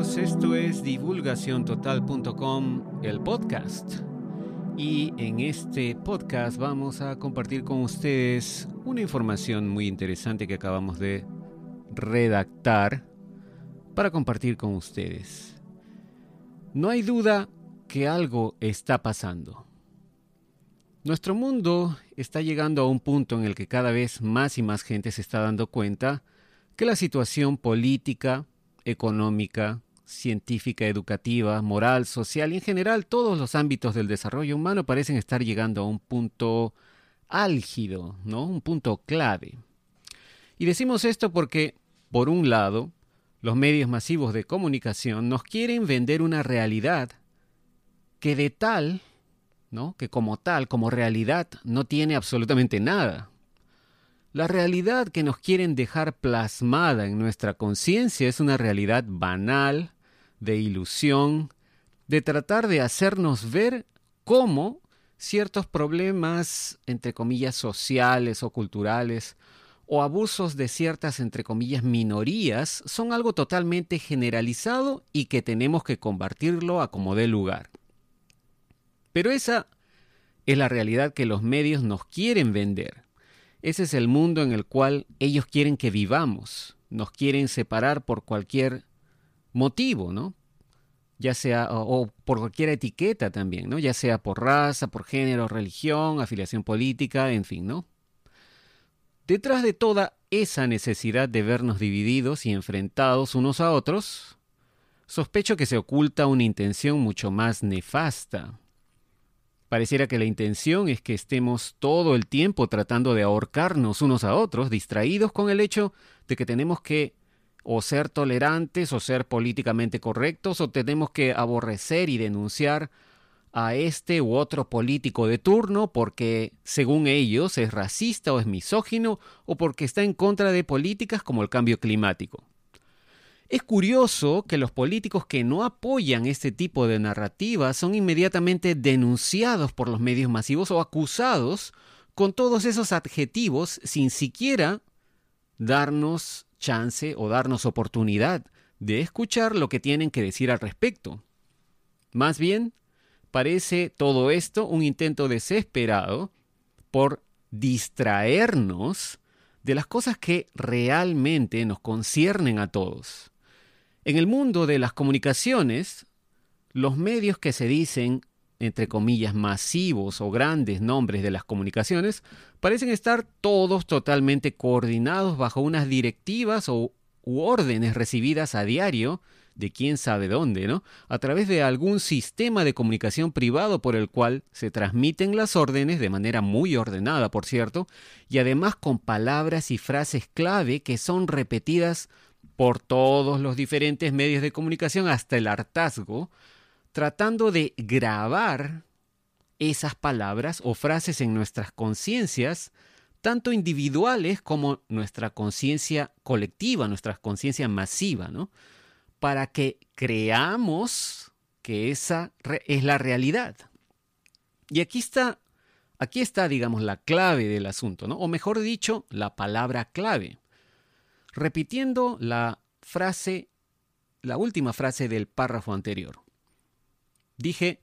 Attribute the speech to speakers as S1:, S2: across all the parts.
S1: Esto es divulgaciontotal.com, el podcast. Y en este podcast vamos a compartir con ustedes una información muy interesante que acabamos de redactar para compartir con ustedes. No hay duda que algo está pasando. Nuestro mundo está llegando a un punto en el que cada vez más y más gente se está dando cuenta que la situación política, económica, científica, educativa, moral, social y en general todos los ámbitos del desarrollo humano parecen estar llegando a un punto álgido, ¿no? Un punto clave. Y decimos esto porque, por un lado, los medios masivos de comunicación nos quieren vender una realidad que de tal, ¿no? Que como tal, como realidad, no tiene absolutamente nada. La realidad que nos quieren dejar plasmada en nuestra conciencia es una realidad banal, de ilusión, de tratar de hacernos ver cómo ciertos problemas, entre comillas, sociales o culturales, o abusos de ciertas, entre comillas, minorías, son algo totalmente generalizado y que tenemos que combatirlo a como dé lugar. Pero esa es la realidad que los medios nos quieren vender. Ese es el mundo en el cual ellos quieren que vivamos, nos quieren separar por cualquier motivo, ¿no? Ya sea, o, por cualquier etiqueta también, ¿no? Ya sea por raza, por género, religión, afiliación política, en fin, ¿no? Detrás de toda esa necesidad de vernos divididos y enfrentados unos a otros, sospecho que se oculta una intención mucho más nefasta. Pareciera que la intención es que estemos todo el tiempo tratando de ahorcarnos unos a otros, distraídos con el hecho de que tenemos que o ser tolerantes o ser políticamente correctos o tenemos que aborrecer y denunciar a este u otro político de turno porque, según ellos, es racista o es misógino o porque está en contra de políticas como el cambio climático. Es curioso que los políticos que no apoyan este tipo de narrativa son inmediatamente denunciados por los medios masivos o acusados con todos esos adjetivos sin siquiera darnos chance o darnos oportunidad de escuchar lo que tienen que decir al respecto. Más bien, parece todo esto un intento desesperado por distraernos de las cosas que realmente nos conciernen a todos. En el mundo de las comunicaciones, los medios que se dicen entre comillas, masivos o grandes nombres de las comunicaciones, parecen estar todos totalmente coordinados bajo unas directivas o u órdenes recibidas a diario de quién sabe dónde, ¿no? A través de algún sistema de comunicación privado por el cual se transmiten las órdenes de manera muy ordenada, por cierto, y además con palabras y frases clave que son repetidas por todos los diferentes medios de comunicación hasta el hartazgo, tratando de grabar esas palabras o frases en nuestras conciencias, tanto individuales como nuestra conciencia colectiva, nuestra conciencia masiva, ¿no? Para que creamos que esa es la realidad. Y aquí está, aquí está, digamos, la clave del asunto, ¿no? O mejor dicho, la palabra clave. Repitiendo la frase, la última frase del párrafo anterior. Dije,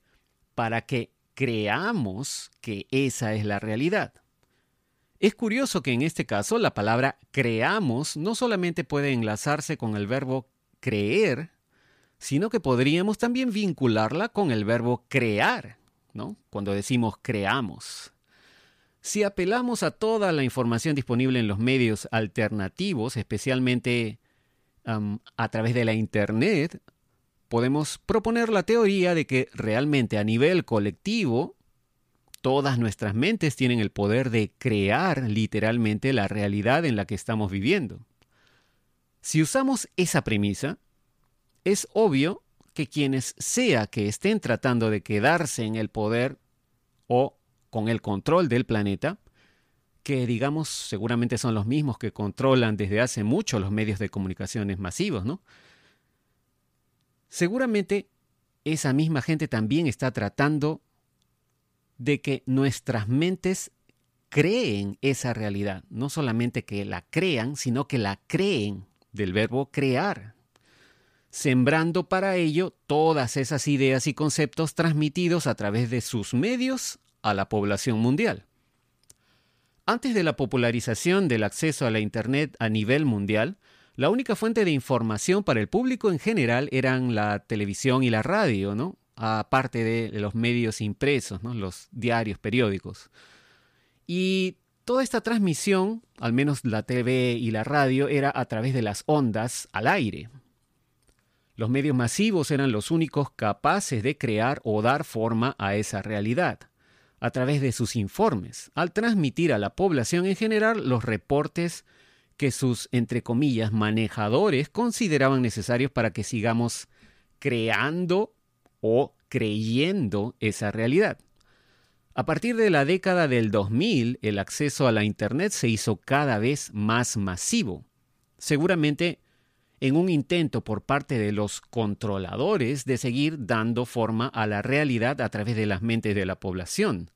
S1: para que creamos que esa es la realidad. Es curioso que en este caso la palabra creamos no solamente puede enlazarse con el verbo creer, sino que podríamos también vincularla con el verbo crear, ¿no? Cuando decimos creamos. Si apelamos a toda la información disponible en los medios alternativos, especialmente a través de la Internet, podemos proponer la teoría de que realmente a nivel colectivo todas nuestras mentes tienen el poder de crear literalmente la realidad en la que estamos viviendo. Si usamos esa premisa, es obvio que quienes sea que estén tratando de quedarse en el poder o con el control del planeta, que digamos seguramente son los mismos que controlan desde hace mucho los medios de comunicaciones masivos, ¿no? Seguramente esa misma gente también está tratando de que nuestras mentes creen esa realidad, no solamente que la crean, sino que la creen del verbo crear, sembrando para ello todas esas ideas y conceptos transmitidos a través de sus medios a la población mundial. Antes de la popularización del acceso a la Internet a nivel mundial, la única fuente de información para el público en general eran la televisión y la radio, ¿no? Aparte de los medios impresos, ¿no? Los diarios, periódicos. Y toda esta transmisión, al menos la TV y la radio, era a través de las ondas al aire. Los medios masivos eran los únicos capaces de crear o dar forma a esa realidad, a través de sus informes, al transmitir a la población en general los reportes que sus, entre comillas, manejadores consideraban necesarios para que sigamos creando o creyendo esa realidad. A partir de la década del 2000, el acceso a la Internet se hizo cada vez más masivo, seguramente en un intento por parte de los controladores de seguir dando forma a la realidad a través de las mentes de la población.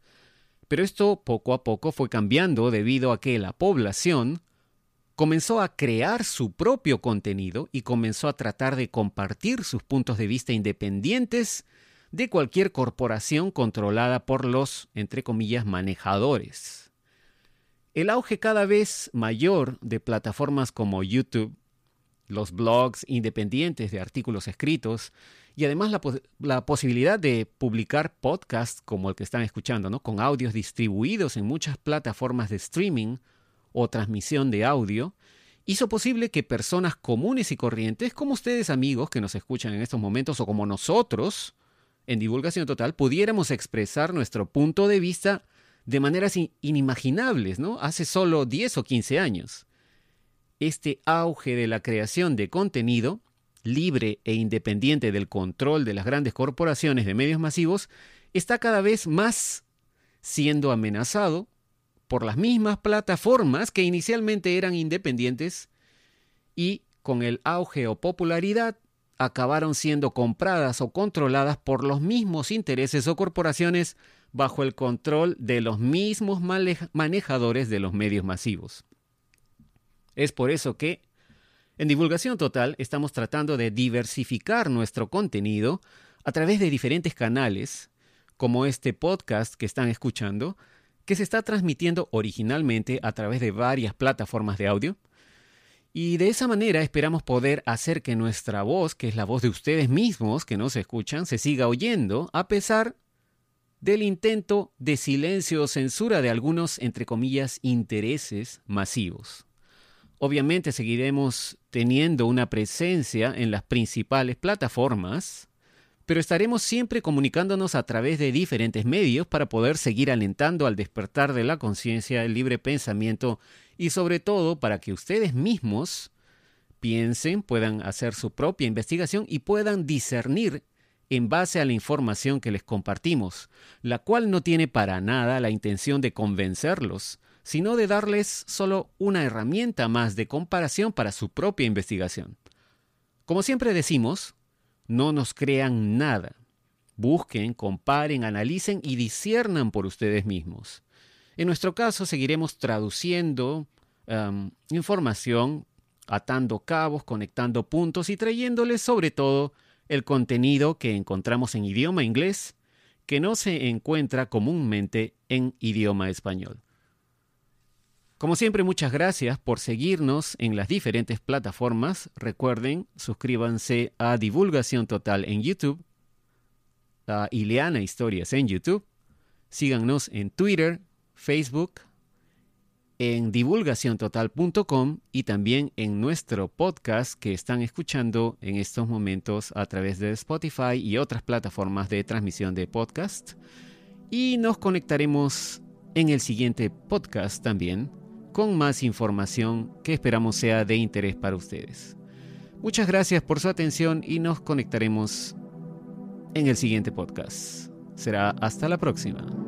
S1: Pero esto poco a poco fue cambiando debido a que la población comenzó a crear su propio contenido y comenzó a tratar de compartir sus puntos de vista independientes de cualquier corporación controlada por los, entre comillas, manejadores. El auge cada vez mayor de plataformas como YouTube, los blogs independientes de artículos escritos y además la, posibilidad de publicar podcasts como el que están escuchando, ¿no? con audios distribuidos en muchas plataformas de streaming, o transmisión de audio, hizo posible que personas comunes y corrientes, como ustedes amigos que nos escuchan en estos momentos o como nosotros, en divulgación total, pudiéramos expresar nuestro punto de vista de maneras inimaginables, ¿no? Hace solo 10 o 15 años. Este auge de la creación de contenido, libre e independiente del control de las grandes corporaciones de medios masivos, está cada vez más siendo amenazado por las mismas plataformas que inicialmente eran independientes y con el auge o popularidad acabaron siendo compradas o controladas por los mismos intereses o corporaciones bajo el control de los mismos manejadores de los medios masivos. Es por eso que en Divulgación Total estamos tratando de diversificar nuestro contenido a través de diferentes canales, como este podcast que están escuchando, que se está transmitiendo originalmente a través de varias plataformas de audio. Y de esa manera esperamos poder hacer que nuestra voz, que es la voz de ustedes mismos que nos escuchan, se siga oyendo a pesar del intento de silencio o censura de algunos, entre comillas, intereses masivos. Obviamente seguiremos teniendo una presencia en las principales plataformas, pero estaremos siempre comunicándonos a través de diferentes medios para poder seguir alentando al despertar de la conciencia, el libre pensamiento y sobre todo para que ustedes mismos piensen, puedan hacer su propia investigación y puedan discernir en base a la información que les compartimos, la cual no tiene para nada la intención de convencerlos, sino de darles solo una herramienta más de comparación para su propia investigación. Como siempre decimos, no nos crean nada. Busquen, comparen, analicen y disiernan por ustedes mismos. En nuestro caso seguiremos traduciendo información, atando cabos, conectando puntos y trayéndoles sobre todo el contenido que encontramos en idioma inglés que no se encuentra comúnmente en idioma español. Como siempre, muchas gracias por seguirnos en las diferentes plataformas. Recuerden, suscríbanse a Divulgación Total en YouTube, a Ileana Historias en YouTube. Síganos en Twitter, Facebook, en divulgaciontotal.com y también en nuestro podcast que están escuchando en estos momentos a través de Spotify y otras plataformas de transmisión de podcast. Y nos conectaremos en el siguiente podcast también con más información que esperamos sea de interés para ustedes. Muchas gracias por su atención y nos conectaremos en el siguiente podcast. Será hasta la próxima.